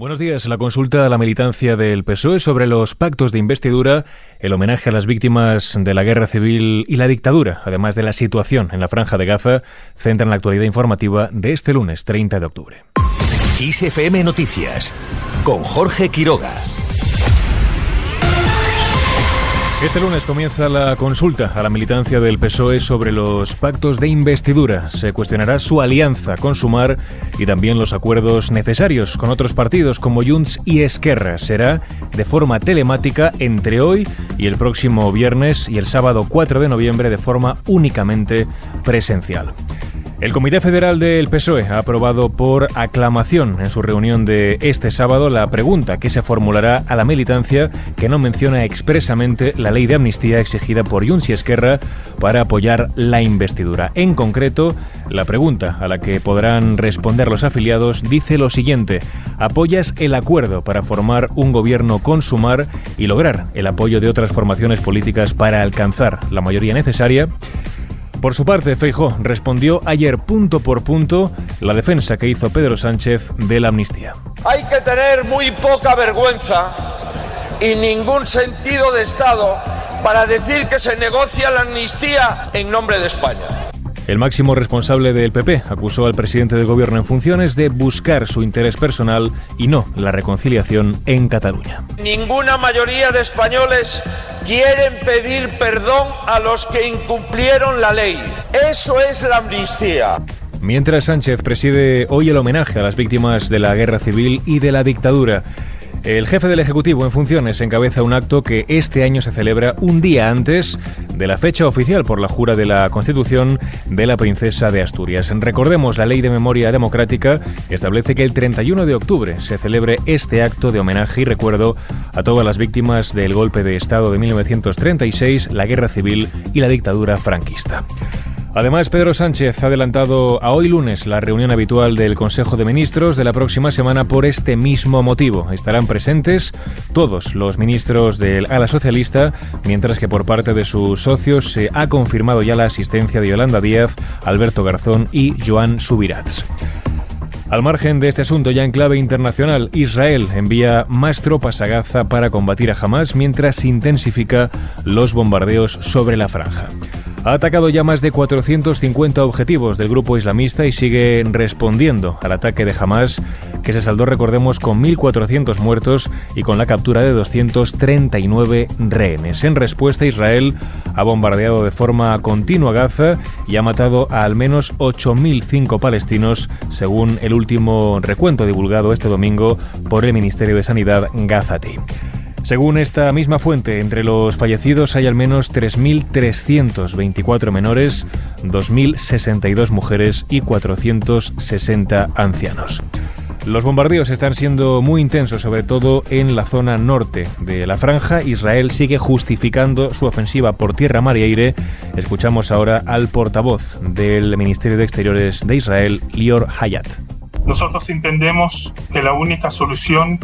Buenos días. La consulta a la militancia del PSOE sobre los pactos de investidura, el homenaje a las víctimas de la guerra civil y la dictadura, además de la situación en la franja de Gaza, centran la actualidad informativa de este lunes 30 de octubre. ISFM Noticias con Jorge Quiroga. Este lunes comienza la consulta a la militancia del PSOE sobre los pactos de investidura. Se cuestionará su alianza con Sumar y también los acuerdos necesarios con otros partidos como Junts y Esquerra. Será de forma telemática entre hoy y el próximo viernes y el sábado 4 de noviembre de forma únicamente presencial. El Comité Federal del PSOE ha aprobado por aclamación en su reunión de este sábado la pregunta que se formulará a la militancia que no menciona expresamente la ley de amnistía exigida por Junts Esquerra para apoyar la investidura. En concreto, la pregunta a la que podrán responder los afiliados dice lo siguiente: ¿Apoyas el acuerdo para formar un gobierno con Sumar y lograr el apoyo de otras formaciones políticas para alcanzar la mayoría necesaria? Por su parte, Feijó respondió ayer punto por punto la defensa que hizo Pedro Sánchez de la amnistía. Hay que tener muy poca vergüenza y ningún sentido de Estado para decir que se negocia la amnistía en nombre de España. El máximo responsable del PP acusó al presidente del gobierno en funciones de buscar su interés personal y no la reconciliación en Cataluña. Ninguna mayoría de españoles quieren pedir perdón a los que incumplieron la ley. Eso es la amnistía. Mientras Sánchez preside hoy el homenaje a las víctimas de la guerra civil y de la dictadura. El jefe del Ejecutivo en funciones encabeza un acto que este año se celebra un día antes de la fecha oficial por la jura de la Constitución de la Princesa de Asturias. Recordemos, la Ley de Memoria Democrática establece que el 31 de octubre se celebre este acto de homenaje y recuerdo a todas las víctimas del golpe de Estado de 1936, la Guerra Civil y la dictadura franquista. Además, Pedro Sánchez ha adelantado a hoy lunes la reunión habitual del Consejo de Ministros de la próxima semana por este mismo motivo. Estarán presentes todos los ministros del ala socialista, mientras que por parte de sus socios se ha confirmado ya la asistencia de Yolanda Díaz, Alberto Garzón y Joan Subirats. Al margen de este asunto, ya en clave internacional, Israel envía más tropas a Gaza para combatir a Hamas mientras intensifica los bombardeos sobre la franja ha atacado ya más de 450 objetivos del grupo islamista y sigue respondiendo al ataque de Hamas, que se saldó, recordemos, con 1.400 muertos y con la captura de 239 rehenes. En respuesta, Israel ha bombardeado de forma continua Gaza y ha matado a al menos 8.005 palestinos, según el último recuento divulgado este domingo por el Ministerio de Sanidad Gazati. Según esta misma fuente, entre los fallecidos hay al menos 3.324 menores, 2.062 mujeres y 460 ancianos. Los bombardeos están siendo muy intensos, sobre todo en la zona norte de la franja. Israel sigue justificando su ofensiva por tierra, mar y aire. Escuchamos ahora al portavoz del Ministerio de Exteriores de Israel, Lior Hayat. Nosotros entendemos que la única solución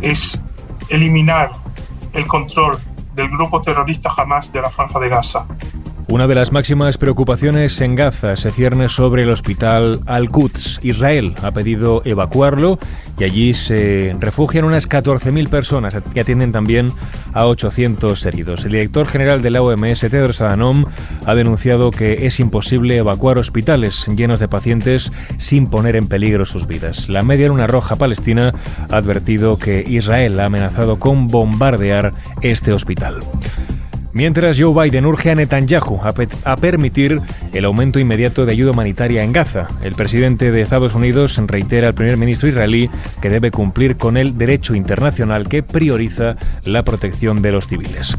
es eliminar el control del grupo terrorista Hamas de la Franja de Gaza. Una de las máximas preocupaciones en Gaza se cierne sobre el hospital Al-Quds. Israel ha pedido evacuarlo y allí se refugian unas 14.000 personas que atienden también a 800 heridos. El director general de la OMS, Tedros Adhanom, ha denunciado que es imposible evacuar hospitales llenos de pacientes sin poner en peligro sus vidas. La Media Luna Roja Palestina ha advertido que Israel ha amenazado con bombardear este hospital. Mientras Joe Biden urge a Netanyahu a, permitir el aumento inmediato de ayuda humanitaria en Gaza, el presidente de Estados Unidos reitera al primer ministro israelí que debe cumplir con el derecho internacional que prioriza la protección de los civiles.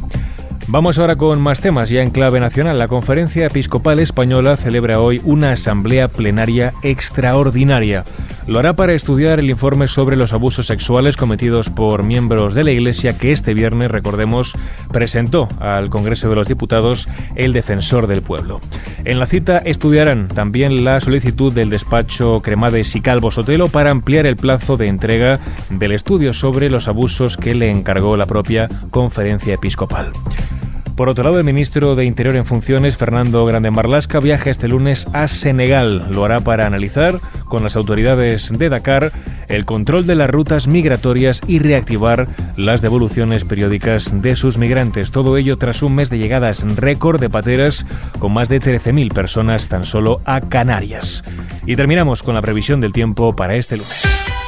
Vamos ahora con más temas ya en clave nacional. La Conferencia Episcopal Española celebra hoy una asamblea plenaria extraordinaria. Lo hará para estudiar el informe sobre los abusos sexuales cometidos por miembros de la Iglesia que este viernes, recordemos, presentó al Congreso de los Diputados el defensor del pueblo. En la cita estudiarán también la solicitud del despacho Cremades y Calvo Sotelo para ampliar el plazo de entrega del estudio sobre los abusos que le encargó la propia Conferencia Episcopal. Por otro lado, el ministro de Interior en funciones, Fernando Grande Marlasca, viaja este lunes a Senegal. Lo hará para analizar con las autoridades de Dakar el control de las rutas migratorias y reactivar las devoluciones periódicas de sus migrantes. Todo ello tras un mes de llegadas récord de pateras con más de 13.000 personas tan solo a Canarias. Y terminamos con la previsión del tiempo para este lunes.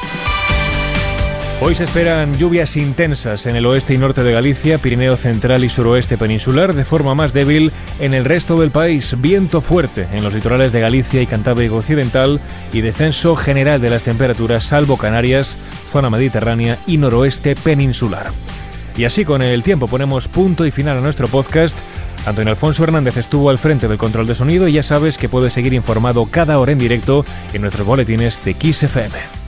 Hoy se esperan lluvias intensas en el oeste y norte de Galicia, Pirineo central y suroeste peninsular, de forma más débil en el resto del país. Viento fuerte en los litorales de Galicia y Cantábrico occidental y descenso general de las temperaturas, salvo Canarias, zona mediterránea y noroeste peninsular. Y así con el tiempo ponemos punto y final a nuestro podcast. Antonio Alfonso Hernández estuvo al frente del control de sonido y ya sabes que puedes seguir informado cada hora en directo en nuestros boletines de XFM.